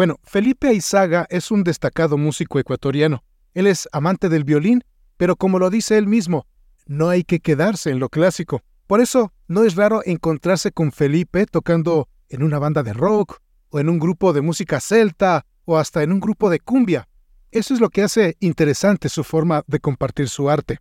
Bueno, Felipe Aizaga es un destacado músico ecuatoriano. Él es amante del violín, pero como lo dice él mismo, no hay que quedarse en lo clásico. Por eso, no es raro encontrarse con Felipe tocando en una banda de rock, o en un grupo de música celta, o hasta en un grupo de cumbia. Eso es lo que hace interesante su forma de compartir su arte.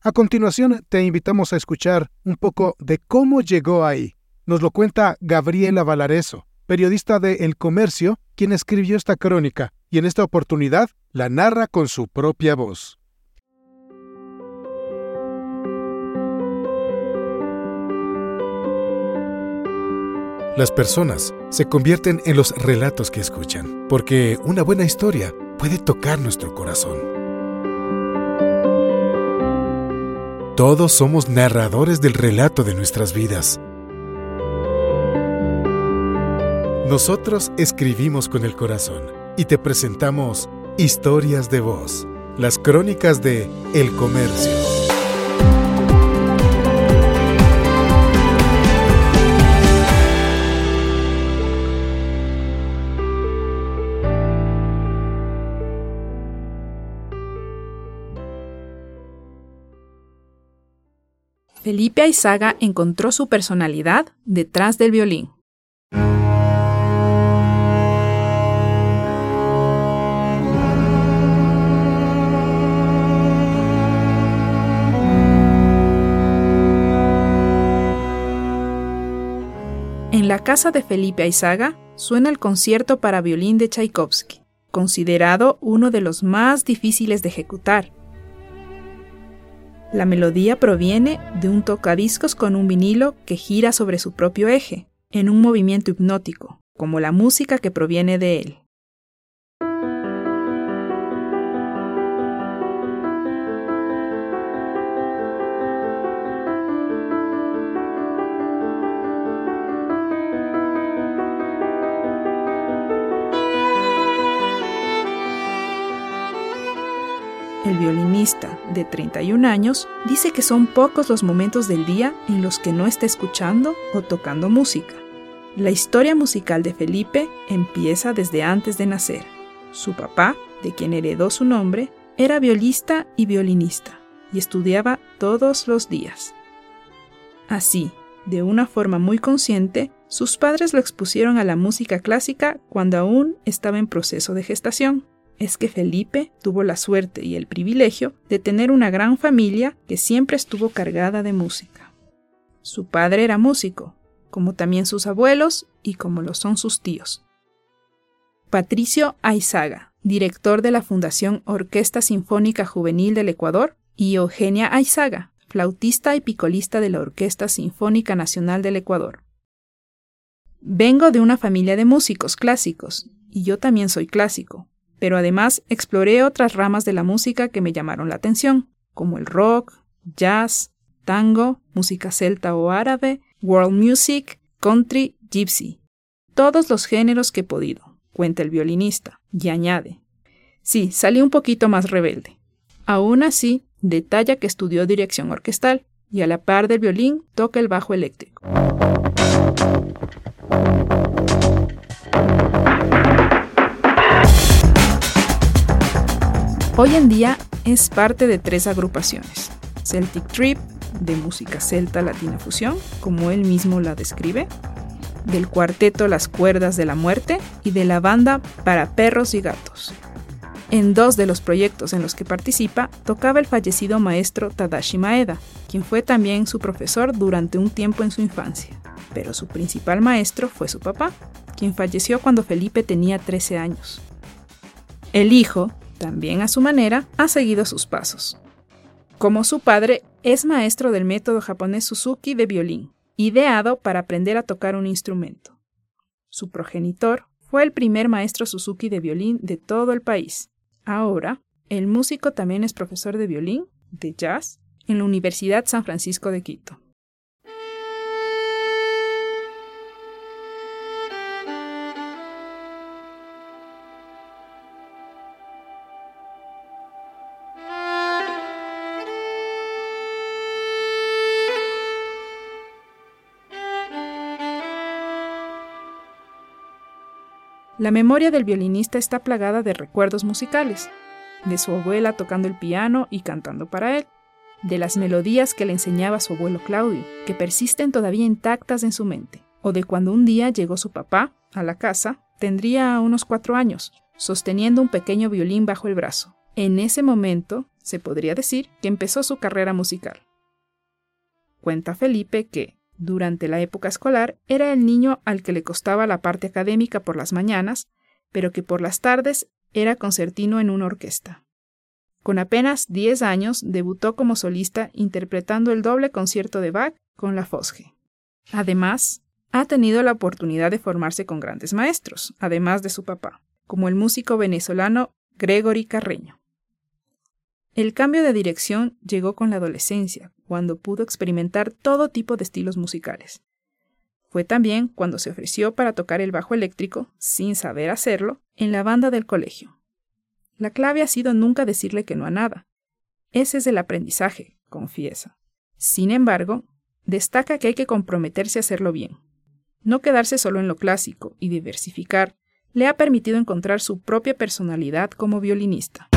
A continuación, te invitamos a escuchar un poco de cómo llegó ahí. Nos lo cuenta Gabriela Valareso, periodista de El Comercio, quien escribió esta crónica, y en esta oportunidad la narra con su propia voz. Las personas se convierten en los relatos que escuchan, porque una buena historia puede tocar nuestro corazón. Todos somos narradores del relato de nuestras vidas. Nosotros escribimos con el corazón y te presentamos Historias de Voz, las crónicas de El Comercio. Felipe Aizaga encontró su personalidad detrás del violín. La casa de Felipe Aizaga suena el concierto para violín de Tchaikovsky, considerado uno de los más difíciles de ejecutar la melodía proviene de un tocadiscos con un vinilo que gira sobre su propio eje, en un movimiento hipnótico, como la música que proviene de él. Violinista, de 31 años, dice que son pocos los momentos del día en los que no está escuchando o tocando música. La historia musical de Felipe empieza desde antes de nacer. Su papá, de quien heredó su nombre, era violista y violinista, y estudiaba todos los días. Así, de una forma muy consciente, sus padres lo expusieron a la música clásica cuando aún estaba en proceso de gestación es que Felipe tuvo la suerte y el privilegio de tener una gran familia que siempre estuvo cargada de música. Su padre era músico, como también sus abuelos y como lo son sus tíos. Patricio Aizaga, director de la Fundación Orquesta Sinfónica Juvenil del Ecuador, y Eugenia Aizaga, flautista y picolista de la Orquesta Sinfónica Nacional del Ecuador. Vengo de una familia de músicos clásicos, y yo también soy clásico, pero además exploré otras ramas de la música que me llamaron la atención, como el rock, jazz, tango, música celta o árabe, world music, country, gypsy. Todos los géneros que he podido, cuenta el violinista, y añade. Sí, salí un poquito más rebelde. Aún así, detalla que estudió dirección orquestal y a la par del violín toca el bajo eléctrico. Hoy en día es parte de tres agrupaciones. Celtic Trip, de música celta latina fusión, como él mismo la describe, del cuarteto Las Cuerdas de la Muerte y de la banda Para Perros y Gatos. En dos de los proyectos en los que participa tocaba el fallecido maestro Tadashi Maeda, quien fue también su profesor durante un tiempo en su infancia. Pero su principal maestro fue su papá, quien falleció cuando Felipe tenía 13 años. El hijo, también a su manera, ha seguido sus pasos. Como su padre, es maestro del método japonés Suzuki de violín, ideado para aprender a tocar un instrumento. Su progenitor fue el primer maestro Suzuki de violín de todo el país. Ahora, el músico también es profesor de violín, de jazz, en la Universidad San Francisco de Quito. La memoria del violinista está plagada de recuerdos musicales, de su abuela tocando el piano y cantando para él, de las melodías que le enseñaba su abuelo Claudio, que persisten todavía intactas en su mente, o de cuando un día llegó su papá a la casa, tendría unos cuatro años, sosteniendo un pequeño violín bajo el brazo. En ese momento, se podría decir que empezó su carrera musical. Cuenta Felipe que, durante la época escolar, era el niño al que le costaba la parte académica por las mañanas, pero que por las tardes era concertino en una orquesta. Con apenas 10 años debutó como solista interpretando el doble concierto de Bach con la Fosge. Además, ha tenido la oportunidad de formarse con grandes maestros, además de su papá, como el músico venezolano Gregory Carreño. El cambio de dirección llegó con la adolescencia, cuando pudo experimentar todo tipo de estilos musicales. Fue también cuando se ofreció para tocar el bajo eléctrico, sin saber hacerlo, en la banda del colegio. La clave ha sido nunca decirle que no a nada. Ese es el aprendizaje, confiesa. Sin embargo, destaca que hay que comprometerse a hacerlo bien. No quedarse solo en lo clásico y diversificar le ha permitido encontrar su propia personalidad como violinista.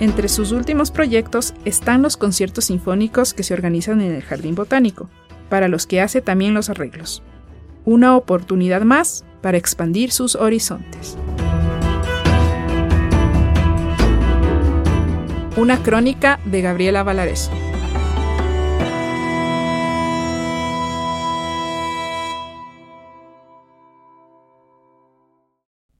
Entre sus últimos proyectos están los conciertos sinfónicos que se organizan en el Jardín Botánico, para los que hace también los arreglos. Una oportunidad más para expandir sus horizontes. Una crónica de Gabriela Valareso.